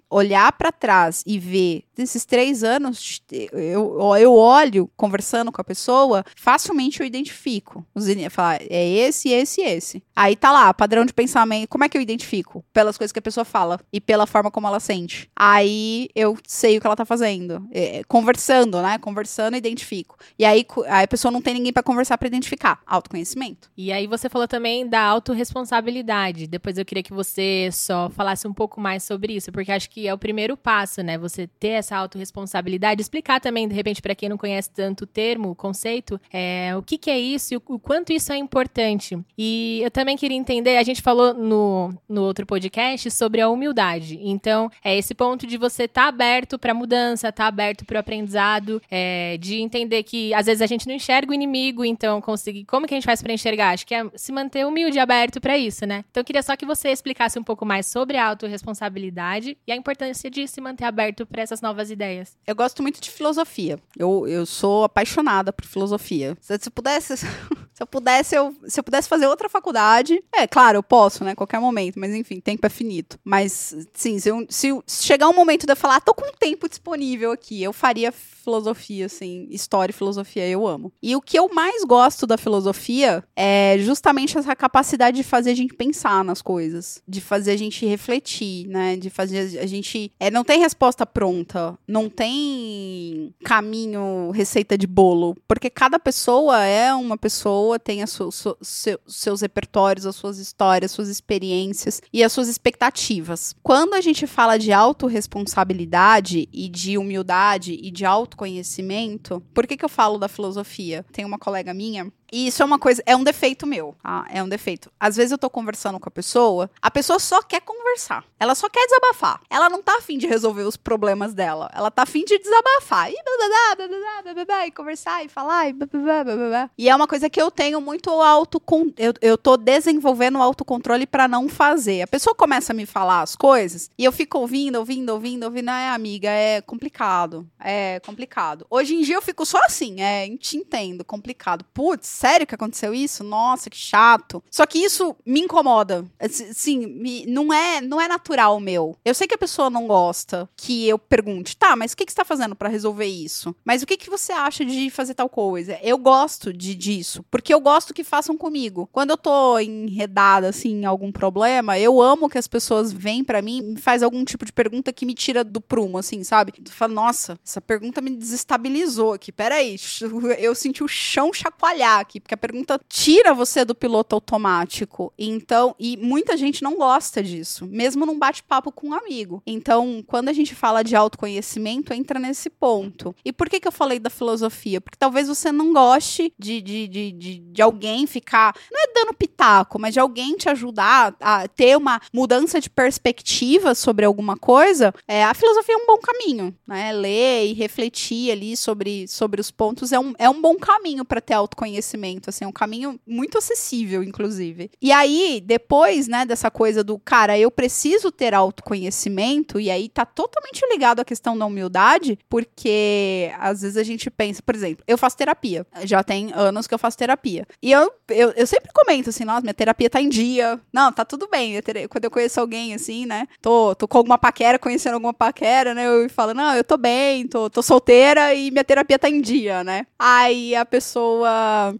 olhar para trás e ver desses três anos, eu, eu olho conversando com a pessoa, facilmente eu identifico. Falar, é esse, esse, esse. Aí tá lá, padrão de pensamento. Como é que eu identifico? Pelas coisas que a pessoa fala e pela forma como ela sente. Aí eu sei o que ela tá fazendo. É, conversando, né? Conversando, identifico. E aí, aí a pessoa não tem ninguém para conversar para identificar. Autoconhecimento. E aí você falou também da autorresponsabilidade. Depois eu queria que você só falasse um pouco mais sobre isso, porque acho que é o primeiro passo, né? Você ter essa autorresponsabilidade. Explicar também, de repente, para quem não conhece tanto o termo, o conceito, é, o que, que é isso e o, o quanto isso é importante. E eu também queria entender, a gente falou no, no outro podcast sobre a humildade. Então, é esse ponto de você estar tá aberto para mudança, estar tá aberto para o aprendizado, é, de entender que às vezes a gente não enxerga o inimigo, então conseguir. Como que a gente faz para enxergar? Acho que é se manter humilde e aberto para isso, né? Então, eu queria só que você explicasse um pouco mais sobre a autorresponsabilidade e a importância de se manter aberto para essas novas ideias. Eu gosto muito de filosofia. Eu, eu sou apaixonada por filosofia. Se, se pudesse. Se eu pudesse, eu, se eu pudesse fazer outra faculdade, é claro, eu posso, né? Qualquer momento, mas enfim, tempo é finito. Mas, sim, se, eu, se, chegar um momento de eu falar, ah, tô com tempo disponível aqui, eu faria filosofia, assim, história e filosofia, eu amo. E o que eu mais gosto da filosofia é justamente essa capacidade de fazer a gente pensar nas coisas, de fazer a gente refletir, né? De fazer a gente. É, não tem resposta pronta, não tem caminho, receita de bolo, porque cada pessoa é uma pessoa, tem su, seu, seus repertórios, as suas histórias, suas experiências e as suas expectativas. Quando a gente fala de autorresponsabilidade e de humildade e de auto autoconhecimento, por que, que eu falo da filosofia? Tem uma colega minha e isso é uma coisa, é um defeito meu, tá? É um defeito. Às vezes eu tô conversando com a pessoa, a pessoa só quer conversar. Ela só quer desabafar. Ela não tá afim de resolver os problemas dela. Ela tá afim de desabafar. E, blá, blá, blá, blá, e conversar e falar. E, blá, blá, blá, blá. e é uma coisa que eu tenho muito auto. Eu, eu tô desenvolvendo autocontrole para não fazer. A pessoa começa a me falar as coisas e eu fico ouvindo, ouvindo, ouvindo, ouvindo. É, amiga, é complicado. É complicado. Hoje em dia eu fico só assim, é, te entendo, complicado. Putz, sério que aconteceu isso? Nossa, que chato. Só que isso me incomoda. Sim, não é não é natural meu. Eu sei que a pessoa não gosta que eu pergunte, tá, mas o que, que você tá fazendo para resolver isso? Mas o que, que você acha de fazer tal coisa? Eu gosto de disso, porque eu gosto que façam comigo. Quando eu tô enredada, assim, em algum problema, eu amo que as pessoas vêm para mim e me faz algum tipo de pergunta que me tira do prumo, assim, sabe? Tu fala, nossa, essa pergunta me desestabilizou aqui. Peraí, eu senti o chão chacoalhar aqui aqui, porque a pergunta tira você do piloto automático. Então, e muita gente não gosta disso, mesmo num bate-papo com um amigo. Então, quando a gente fala de autoconhecimento, entra nesse ponto. E por que, que eu falei da filosofia? Porque talvez você não goste de, de, de, de, de alguém ficar, não é dando pitaco, mas de alguém te ajudar a ter uma mudança de perspectiva sobre alguma coisa. É, a filosofia é um bom caminho, né? Ler e refletir ali sobre, sobre os pontos é um, é um bom caminho para ter autoconhecimento assim, é um caminho muito acessível, inclusive. E aí, depois, né, dessa coisa do, cara, eu preciso ter autoconhecimento, e aí tá totalmente ligado à questão da humildade, porque às vezes a gente pensa, por exemplo, eu faço terapia, já tem anos que eu faço terapia, e eu, eu, eu sempre comento assim, nossa, minha terapia tá em dia, não, tá tudo bem, quando eu conheço alguém assim, né, tô, tô com alguma paquera, conhecendo alguma paquera, né, eu falo, não, eu tô bem, tô, tô solteira e minha terapia tá em dia, né. Aí a pessoa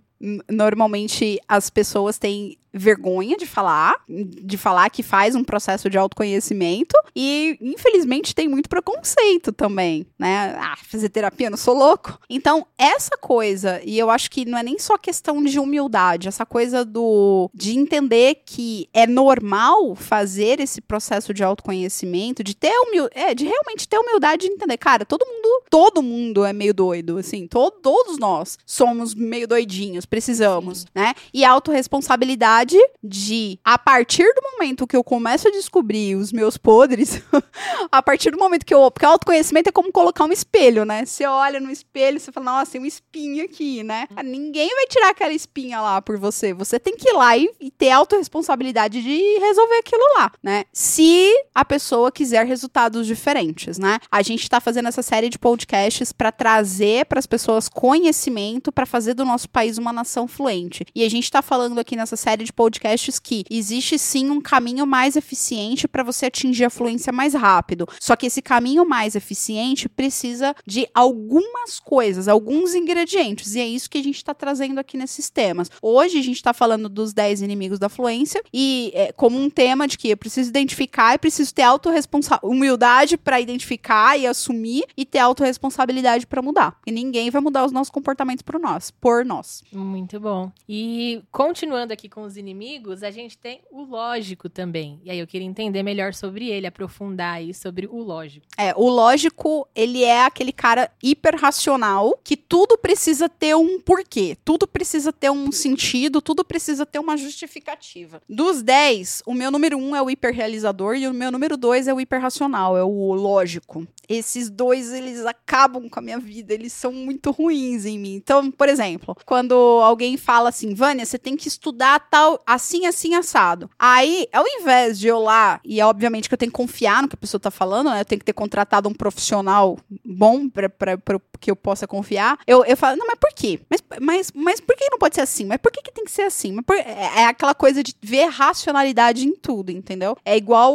normalmente as pessoas têm vergonha de falar, de falar que faz um processo de autoconhecimento e infelizmente tem muito preconceito também, né? Ah, fazer terapia, não sou louco. Então, essa coisa, e eu acho que não é nem só questão de humildade, essa coisa do de entender que é normal fazer esse processo de autoconhecimento, de ter humil é, de realmente ter humildade de entender, cara, todo mundo, todo mundo é meio doido, assim, to todos nós somos meio doidinhos, precisamos, Sim. né? E autorresponsabilidade de, a partir do momento que eu começo a descobrir os meus podres, a partir do momento que eu. Porque autoconhecimento é como colocar um espelho, né? Você olha no espelho, você fala, nossa, tem um espinho aqui, né? Uhum. Ninguém vai tirar aquela espinha lá por você. Você tem que ir lá e, e ter autorresponsabilidade de resolver aquilo lá, né? Se a pessoa quiser resultados diferentes, né? A gente tá fazendo essa série de podcasts para trazer para as pessoas conhecimento para fazer do nosso país uma nação fluente. E a gente tá falando aqui nessa série de podcasts que existe sim um caminho mais eficiente para você atingir a fluência mais rápido. Só que esse caminho mais eficiente precisa de algumas coisas, alguns ingredientes. E é isso que a gente está trazendo aqui nesses temas. Hoje a gente está falando dos 10 inimigos da fluência e é, como um tema de que eu preciso identificar e preciso ter humildade para identificar e assumir e ter autorresponsabilidade para mudar. E ninguém vai mudar os nossos comportamentos por nós, por nós. Muito bom. E continuando aqui com os a gente tem o lógico também. E aí eu queria entender melhor sobre ele, aprofundar aí sobre o lógico. É, o lógico, ele é aquele cara hiper racional que tudo precisa ter um porquê, tudo precisa ter um sentido, tudo precisa ter uma justificativa. Dos 10, o meu número 1 um é o hiperrealizador e o meu número 2 é o hiperracional, é o lógico esses dois eles acabam com a minha vida, eles são muito ruins em mim. Então, por exemplo, quando alguém fala assim, Vânia, você tem que estudar tal assim, assim, assado. Aí, ao invés de eu lá, e é obviamente que eu tenho que confiar no que a pessoa tá falando, né? Eu tenho que ter contratado um profissional bom para que eu possa confiar. Eu, eu falo, não, mas por quê? Mas, mas, mas por que não pode ser assim? Mas por que, que tem que ser assim? Por, é, é aquela coisa de ver racionalidade em tudo, entendeu? É igual.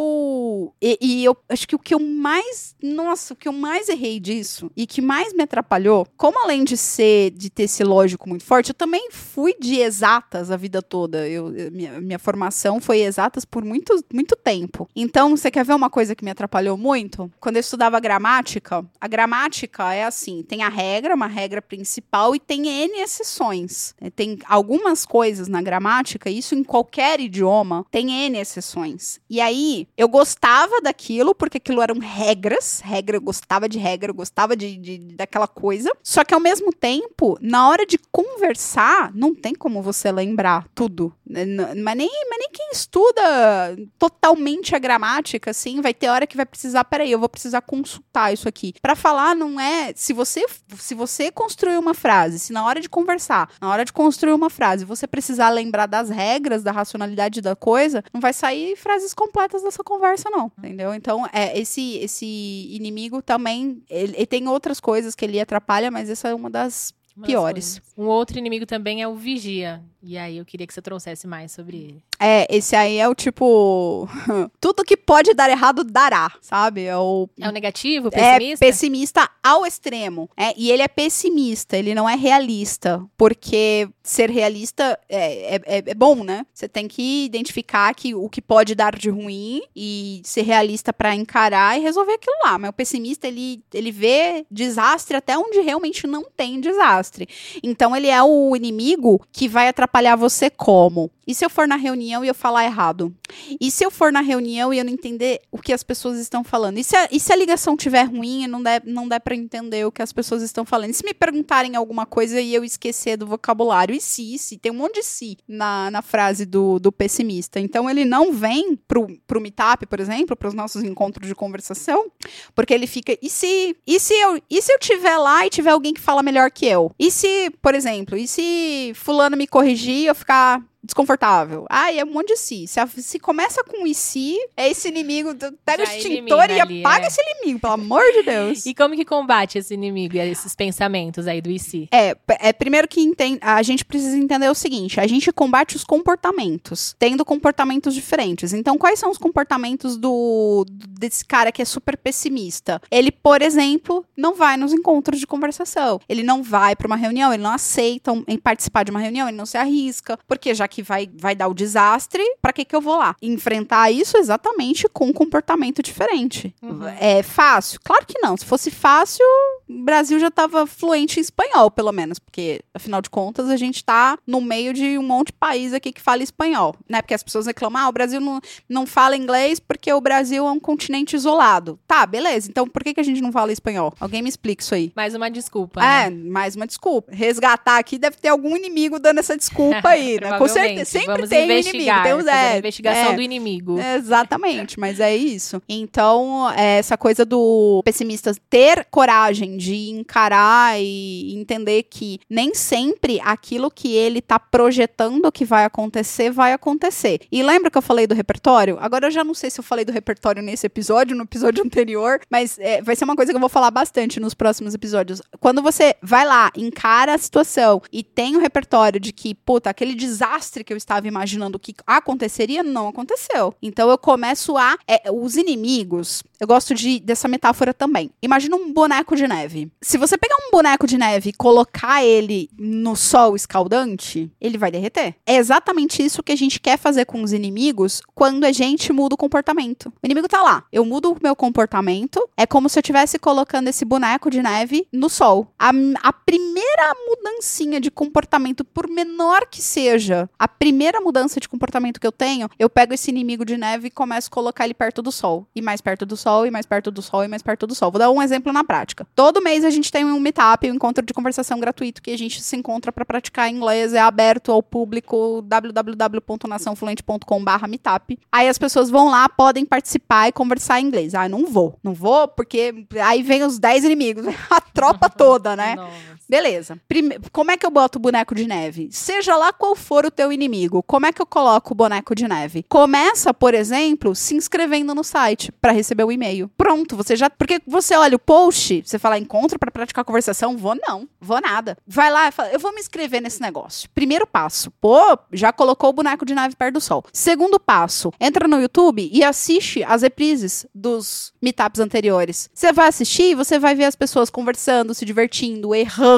E, e eu acho que o que eu mais. Nossa, o que eu mais errei disso e que mais me atrapalhou, como além de ser, de ter esse lógico muito forte, eu também fui de exatas a vida toda. Eu, minha, minha formação foi exatas por muito, muito tempo. Então, você quer ver uma coisa que me atrapalhou muito? Quando eu estudava gramática, a gramática é assim: tem tem a regra, uma regra principal, e tem N exceções. É, tem algumas coisas na gramática, isso em qualquer idioma, tem N exceções. E aí, eu gostava daquilo, porque aquilo eram regras, regra, eu gostava de regra, eu gostava de, de, daquela coisa. Só que ao mesmo tempo, na hora de conversar, não tem como você lembrar tudo. Mas nem, mas nem quem estuda totalmente a gramática, assim, vai ter hora que vai precisar, peraí, eu vou precisar consultar isso aqui. Para falar, não é. Se você se você construir uma frase, se na hora de conversar, na hora de construir uma frase, você precisar lembrar das regras, da racionalidade da coisa, não vai sair frases completas dessa conversa, não. Entendeu? Então, é, esse, esse inimigo também. Ele, ele tem outras coisas que ele atrapalha, mas essa é uma das piores. Um outro inimigo também é o vigia. E aí eu queria que você trouxesse mais sobre ele. É, esse aí é o tipo. Tudo que pode dar errado dará, sabe? É o. É o negativo, pessimista? É pessimista ao extremo. É, e ele é pessimista, ele não é realista. Porque ser realista é, é, é, é bom, né? Você tem que identificar que, o que pode dar de ruim e ser realista para encarar e resolver aquilo lá. Mas o pessimista, ele, ele vê desastre até onde realmente não tem desastre. Então ele é o inimigo que vai atrapalhar atrapalhar você como? E se eu for na reunião e eu falar errado? E se eu for na reunião e eu não entender o que as pessoas estão falando? E se a, e se a ligação estiver ruim e não der, não der para entender o que as pessoas estão falando? E se me perguntarem alguma coisa e eu esquecer do vocabulário? E se, e se? Tem um monte de si na, na frase do, do pessimista. Então ele não vem pro, pro meetup, por exemplo, para os nossos encontros de conversação, porque ele fica, e se, e se eu, e se eu tiver lá e tiver alguém que fala melhor que eu? E se, por exemplo, e se fulano me corrigir, eu ficar desconfortável. Ai, é um monte de si. Se, a- se começa com e se, é esse inimigo. Pega Já o extintor e ali, apaga é. esse inimigo, pelo amor de Deus. E como que combate esse inimigo e esses pensamentos aí do IC? É, p- é primeiro que a gente precisa entender o seguinte: a gente combate os comportamentos, tendo comportamentos diferentes. Então, quais são os comportamentos do desse cara que é super pessimista? Ele, por exemplo, não vai nos encontros de conversação. Ele não vai para uma reunião, ele não aceita um- em participar de uma reunião, ele não se arrisca, porque já que vai, vai dar o desastre, para que que eu vou lá? Enfrentar isso exatamente com um comportamento diferente. Uhum. É fácil? Claro que não. Se fosse fácil, o Brasil já estava fluente em espanhol, pelo menos, porque afinal de contas a gente tá no meio de um monte de país aqui que fala espanhol, né? Porque as pessoas reclamam, ah, o Brasil não, não fala inglês porque o Brasil é um continente isolado. Tá, beleza. Então por que, que a gente não fala espanhol? Alguém me explica isso aí. Mais uma desculpa. É, né? mais uma desculpa. Resgatar aqui deve ter algum inimigo dando essa desculpa aí, né? Com certeza. Sempre Vamos tem um inimigo. Tem os, fazer a é, investigação é. do inimigo. Exatamente, mas é isso. Então, é, essa coisa do pessimista ter coragem de encarar e entender que nem sempre aquilo que ele tá projetando que vai acontecer, vai acontecer. E lembra que eu falei do repertório? Agora eu já não sei se eu falei do repertório nesse episódio, no episódio anterior, mas é, vai ser uma coisa que eu vou falar bastante nos próximos episódios. Quando você vai lá, encara a situação e tem o repertório de que, puta, aquele desastre que eu estava imaginando que aconteceria, não aconteceu. Então eu começo a. é, os inimigos. Eu gosto de, dessa metáfora também. Imagina um boneco de neve. Se você pegar um boneco de neve e colocar ele no sol escaldante, ele vai derreter. É exatamente isso que a gente quer fazer com os inimigos quando a gente muda o comportamento. O inimigo tá lá. Eu mudo o meu comportamento. É como se eu estivesse colocando esse boneco de neve no sol. A, a primeira mudancinha de comportamento, por menor que seja, a primeira mudança de comportamento que eu tenho, eu pego esse inimigo de neve e começo a colocar ele perto do sol. E mais perto do sol, e mais perto do sol, e mais perto do sol. Vou dar um exemplo na prática. Todo mês a gente tem um meetup, um encontro de conversação gratuito que a gente se encontra para praticar inglês, é aberto ao público www.naçãofluente.com/meetup. Aí as pessoas vão lá, podem participar e conversar em inglês. Ah, não vou. Não vou porque aí vem os 10 inimigos, a tropa toda, né? Nossa. Beleza. Prime- Como é que eu boto o boneco de neve? Seja lá qual for o teu inimigo, como é que eu coloco o boneco de neve? Começa, por exemplo, se inscrevendo no site para receber o e-mail. Pronto, você já. Porque você olha o post, você fala encontro para praticar conversação, vou não, vou nada. Vai lá e fala, eu vou me inscrever nesse negócio. Primeiro passo, pô, já colocou o boneco de neve perto do sol. Segundo passo, entra no YouTube e assiste as reprises dos meetups anteriores. Você vai assistir, você vai ver as pessoas conversando, se divertindo, errando,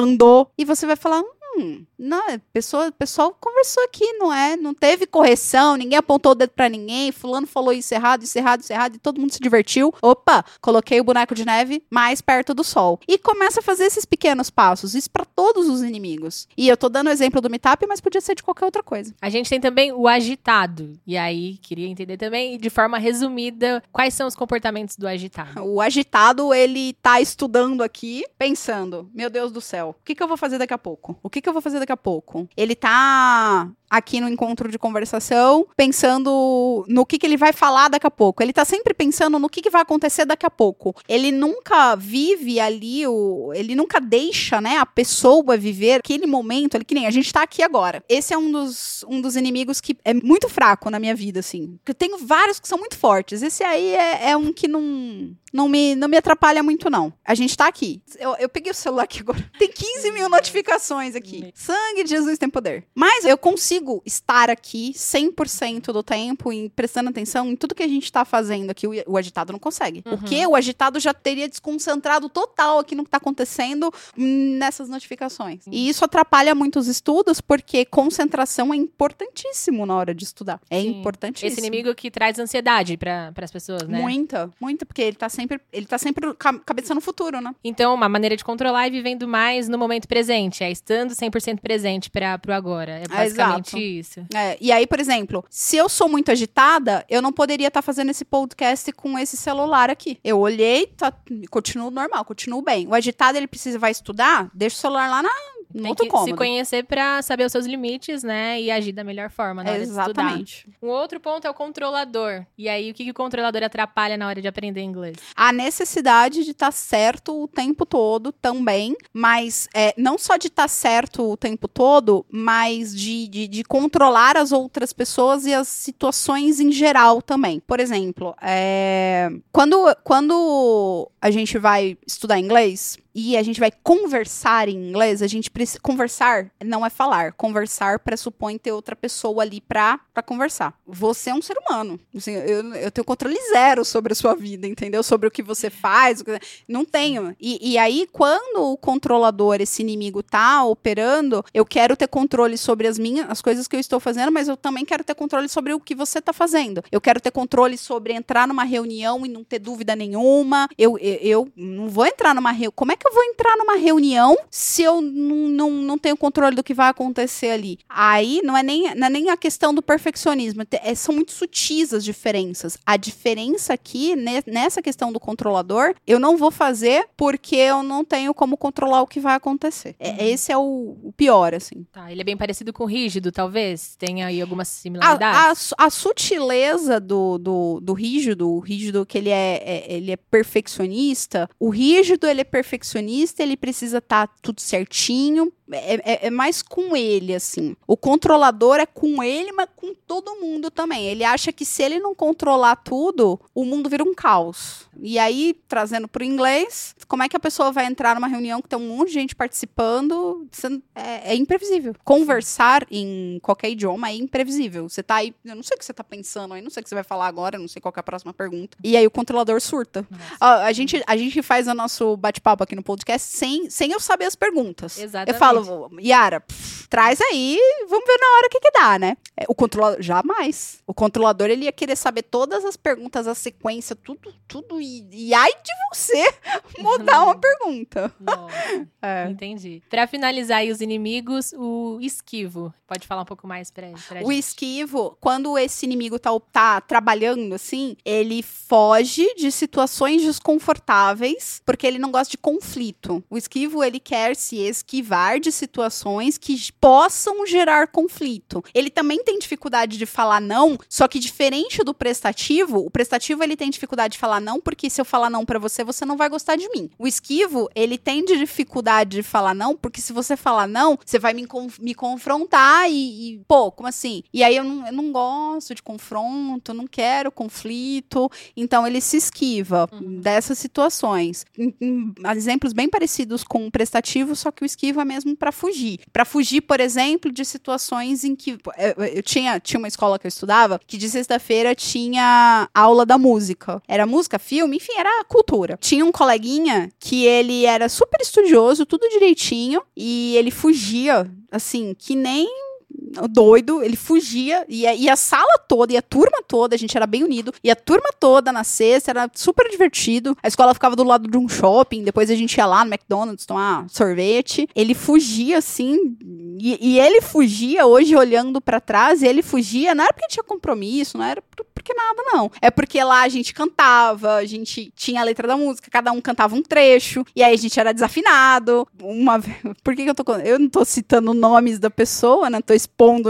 e você vai falar, hum, não, é, pessoa, pessoal conversou aqui, não é? Não teve correção, ninguém apontou o dedo pra ninguém, fulano falou isso errado, isso errado, isso errado, e todo mundo se divertiu. Opa, coloquei o boneco de neve mais perto do sol. E começa a fazer esses pequenos passos, isso pra todos os inimigos. E eu tô dando o exemplo do meetup, mas podia ser de qualquer outra coisa. A gente tem também o agitado. E aí, queria entender também, de forma resumida, quais são os comportamentos do agitado. O agitado, ele tá estudando aqui, pensando, meu Deus do céu, o que que eu vou fazer daqui a pouco? O que que eu vou fazer daqui a pouco? Ele tá aqui no encontro de conversação, pensando no que, que ele vai falar daqui a pouco. Ele tá sempre pensando no que, que vai acontecer daqui a pouco. Ele nunca vive ali, o, ele nunca deixa, né, a pessoa viver aquele momento, ali, que nem a gente tá aqui agora. Esse é um dos, um dos inimigos que é muito fraco na minha vida, assim. Eu tenho vários que são muito fortes. Esse aí é, é um que não, não, me, não me atrapalha muito, não. A gente tá aqui. Eu, eu peguei o celular aqui agora. Tem 15 mil notificações aqui. Sangue de Jesus tem poder. Mas eu consigo estar aqui 100% do tempo e prestando atenção em tudo que a gente tá fazendo aqui. O, o agitado não consegue. Uhum. Porque o agitado já teria desconcentrado total aqui no que tá acontecendo nessas notificações. E isso atrapalha muito os estudos, porque concentração é importantíssimo na hora de estudar. É Sim. importantíssimo. Esse inimigo que traz ansiedade para as pessoas, né? Muita, muita, porque ele tá sempre, ele tá sempre ca- cabeça no futuro, né? Então, uma maneira de controlar é vivendo mais no momento presente, é estando 100% presente para o agora. É basicamente exato. isso. É, e aí, por exemplo, se eu sou muito agitada, eu não poderia estar fazendo esse podcast com esse celular aqui. Eu olhei, tá, continuo normal, continuo bem. O agitado, ele precisa, vai estudar, deixa o celular lá na Tem que cômodo. se conhecer pra saber os seus limites, né? E agir da melhor forma na hora. Exatamente. Um outro ponto é o controlador. E aí, o que, que o controlador atrapalha na hora de aprender inglês? A necessidade de estar certo o tempo todo também, mas é, não só de estar certo o tempo todo, mas de, de, de controlar as outras pessoas e as situações em geral também. Por exemplo, é, quando, quando a gente vai estudar inglês, e a gente vai conversar em inglês, a gente precisa. Conversar não é falar. Conversar pressupõe ter outra pessoa ali pra, pra conversar. Você é um ser humano. Assim, eu, eu tenho controle zero sobre a sua vida, entendeu? Sobre o que você faz. que- Não tenho. E, e aí, quando o controlador, esse inimigo, tá operando, eu quero ter controle sobre as minhas, as coisas que eu estou fazendo, mas eu também quero ter controle sobre o que você tá fazendo. Eu quero ter controle sobre entrar numa reunião e não ter dúvida nenhuma. Eu, eu, eu não vou entrar numa reunião. Como é que eu vou entrar numa reunião se eu não, não, não tenho controle do que vai acontecer ali? Aí não é nem, não é nem a questão do perfeccionismo. te- é- são muito sutis as diferenças. A diferença aqui, ne- nessa questão do controlador, eu não vou fazer porque eu não tenho como controlar o que vai acontecer. É- esse é o, o pior, assim. Tá, ele é bem parecido com o rígido, talvez? Tem aí algumas A, similaridades? a, su- a sutileza do, do, do rígido, o rígido que ele é, é- ele é perfeccionista, o rígido ele é perfeccionista, ele precisa estar tudo certinho, é, é- é mais com ele, assim. O controlador é com ele, mas com todo mundo também. Ele acha que se ele não controlar tudo, o mundo vira um caos. E aí, trazendo pro inglês, como é que a pessoa vai entrar numa reunião que tem um monte de gente participando? É, é imprevisível. Conversar em qualquer idioma é imprevisível. Você tá aí, eu não sei o que você tá pensando aí, não sei o que você vai falar agora, não sei qual que é a próxima pergunta. E aí o controlador surta. Ó, a, gente, a gente faz o nosso bate-papo aqui no podcast sem, sem eu saber as perguntas. Exatamente. Eu falo, Yara, pff, traz aí, vamos ver na hora o que que dá, né? É, O controlador, jamais. O controlador, ele ia querer saber todas as perguntas, a sequência, tudo, tudo, e, e ai de você mudar uma pergunta. Nossa, É. entendi. Pra finalizar aí os inimigos, o esquivo. Pode falar um pouco mais pra, pra O gente? esquivo, quando esse inimigo tá, tá trabalhando assim, ele foge de situações desconfortáveis, porque ele não gosta de conflito. O esquivo, ele quer se esquivar de situações que possam gerar conflito. Ele também tem dificuldade de falar não, só que diferente do prestativo, o prestativo ele tem dificuldade de falar não, porque se eu falar não pra você, você não vai gostar de mim. O esquivo, ele tem de dificuldade de falar não, porque se você falar não, você vai me, me confrontar e, e, pô, como assim? E aí eu não, eu não gosto de confronto, não quero conflito, então ele se esquiva Uhum. dessas situações. Em- em exemplos bem parecidos com o prestativo, só que o esquiva é mesmo pra fugir. Pra fugir, por exemplo, de situações em que pô, eu, eu tinha, tinha uma escola que eu estudava que de sexta-feira tinha aula da música. Era música, filme, enfim, era cultura. Tinha um coleguinha que ele era super estudioso, tudo direitinho, e ele fugia, assim, que nem doido, ele fugia, e a, e a sala toda, e a turma toda, a gente era bem unido, e a turma toda na sexta, era super divertido. A escola ficava do lado de um shopping, depois a gente ia lá no McDonald's tomar sorvete. Ele fugia assim, e, e ele fugia hoje olhando pra trás, ele fugia, não era porque tinha compromisso, não era por- porque nada, não. É porque lá a gente cantava, a gente tinha a letra da música, cada um cantava um trecho, e aí a gente era desafinado. Uma Por que, que eu tô. Eu não tô citando nomes da pessoa, né? Tô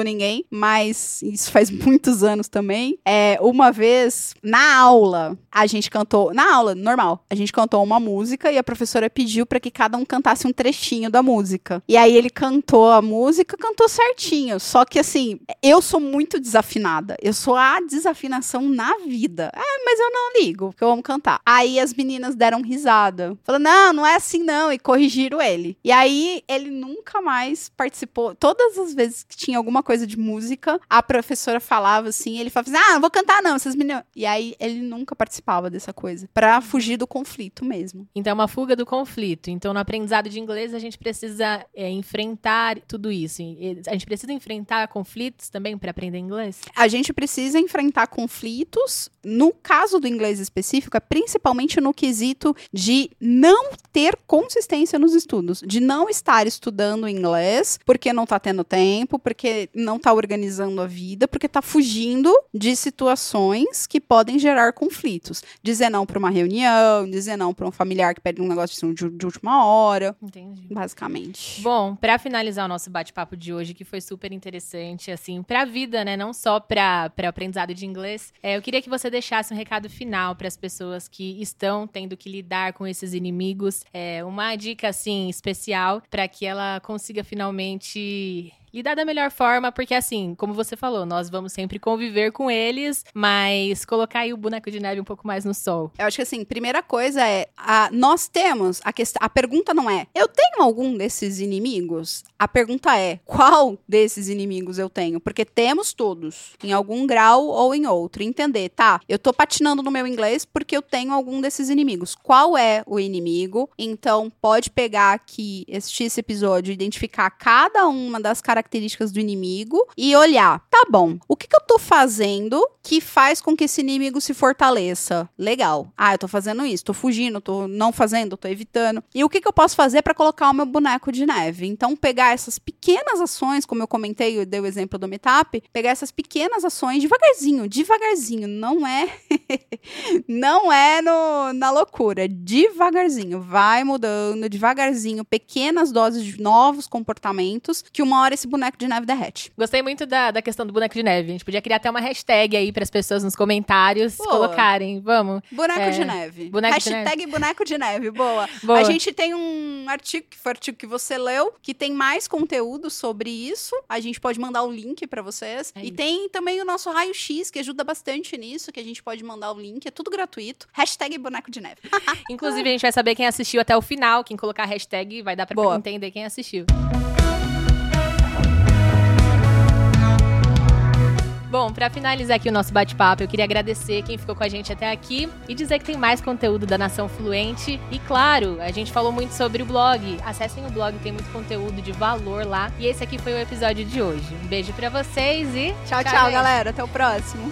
ninguém, mas isso faz muitos anos também. É, uma vez, na aula, a gente cantou. Na aula, normal, a gente cantou uma música e a professora pediu pra que cada um cantasse um trechinho da música. E aí ele cantou a música, cantou certinho. Só que assim, eu sou muito desafinada. Eu sou a desafinação na vida. Ah, mas eu não ligo, porque eu amo cantar. Aí as meninas deram risada. Falaram, não, não é assim não. E corrigiram ele. E aí ele nunca mais participou. Todas as vezes que tinha alguma coisa de música, a professora falava assim, ele falava assim, ah, não vou cantar não, essas meninas... E aí ele nunca participava dessa coisa. Pra fugir do conflito mesmo. Então, é uma fuga do conflito. Então, no aprendizado de inglês, a gente precisa é, enfrentar tudo isso. A gente precisa enfrentar conflitos também para aprender inglês? A gente precisa enfrentar conflitos. No caso do inglês específico, é principalmente no quesito de não ter consistência nos estudos, de não estar estudando inglês porque não tá tendo tempo, porque porque não tá organizando a vida, porque tá fugindo de situações que podem gerar conflitos. Dizer não para uma reunião, dizer não para um familiar que pede um negócio de, de última hora. Entendi. Basicamente. Bom, para finalizar o nosso bate-papo de hoje, que foi super interessante, assim, pra vida, né? Não só pra, pra aprendizado de inglês, é, eu queria que você deixasse um recado final para as pessoas que estão tendo que lidar com esses inimigos. É, uma dica, assim, especial para que ela consiga finalmente lidar da melhor forma, porque assim, como você falou, nós vamos sempre conviver com eles, mas colocar aí o boneco de neve um pouco mais no sol. Eu acho que assim, primeira coisa é, a, nós temos, a, questão, a pergunta não é, eu tenho algum desses inimigos? A pergunta é, qual desses inimigos eu tenho? Porque temos todos, em algum grau ou em outro. Entender, tá, eu tô patinando no meu inglês porque eu tenho algum desses inimigos. Qual é o inimigo? Então, pode pegar aqui, este esse episódio, identificar cada uma das características características do inimigo e olhar, tá bom, o que, que eu tô fazendo que faz com que esse inimigo se fortaleça? Legal. Ah, eu tô fazendo isso, tô fugindo, tô não fazendo, tô evitando. E o que, que eu posso fazer para colocar o meu boneco de neve? Então, pegar essas pequenas ações, como eu comentei, eu dei o exemplo do Meetup, pegar essas pequenas ações devagarzinho, devagarzinho, não é não é no, na loucura, devagarzinho, vai mudando devagarzinho, pequenas doses de novos comportamentos que uma hora esse boneco de neve derrete. Gostei muito da, da questão do boneco de neve. A gente podia criar até uma hashtag aí para as pessoas nos comentários Boa. colocarem. Vamos. Boneco É, de neve. boneco de hashtag boneco de neve. Boa. Boa. A gente tem um artigo, que foi o artigo que você leu, que tem mais conteúdo sobre isso. A gente pode mandar o link para vocês. É e tem também o nosso raio-x, que ajuda bastante nisso, que a gente pode mandar o link. É tudo gratuito. Hashtag boneco de neve. Inclusive, a gente vai saber quem assistiu até o final. Quem colocar a hashtag vai dar pra Boa. entender quem assistiu. Bom, pra finalizar aqui o nosso bate-papo, eu queria agradecer quem ficou com a gente até aqui e dizer que tem mais conteúdo da Nação Fluente. E claro, a gente falou muito sobre o blog. Acessem o blog, tem muito conteúdo de valor lá. E esse aqui foi o episódio de hoje. Um beijo pra vocês e Tchau, tchau, gente. galera. Até o próximo.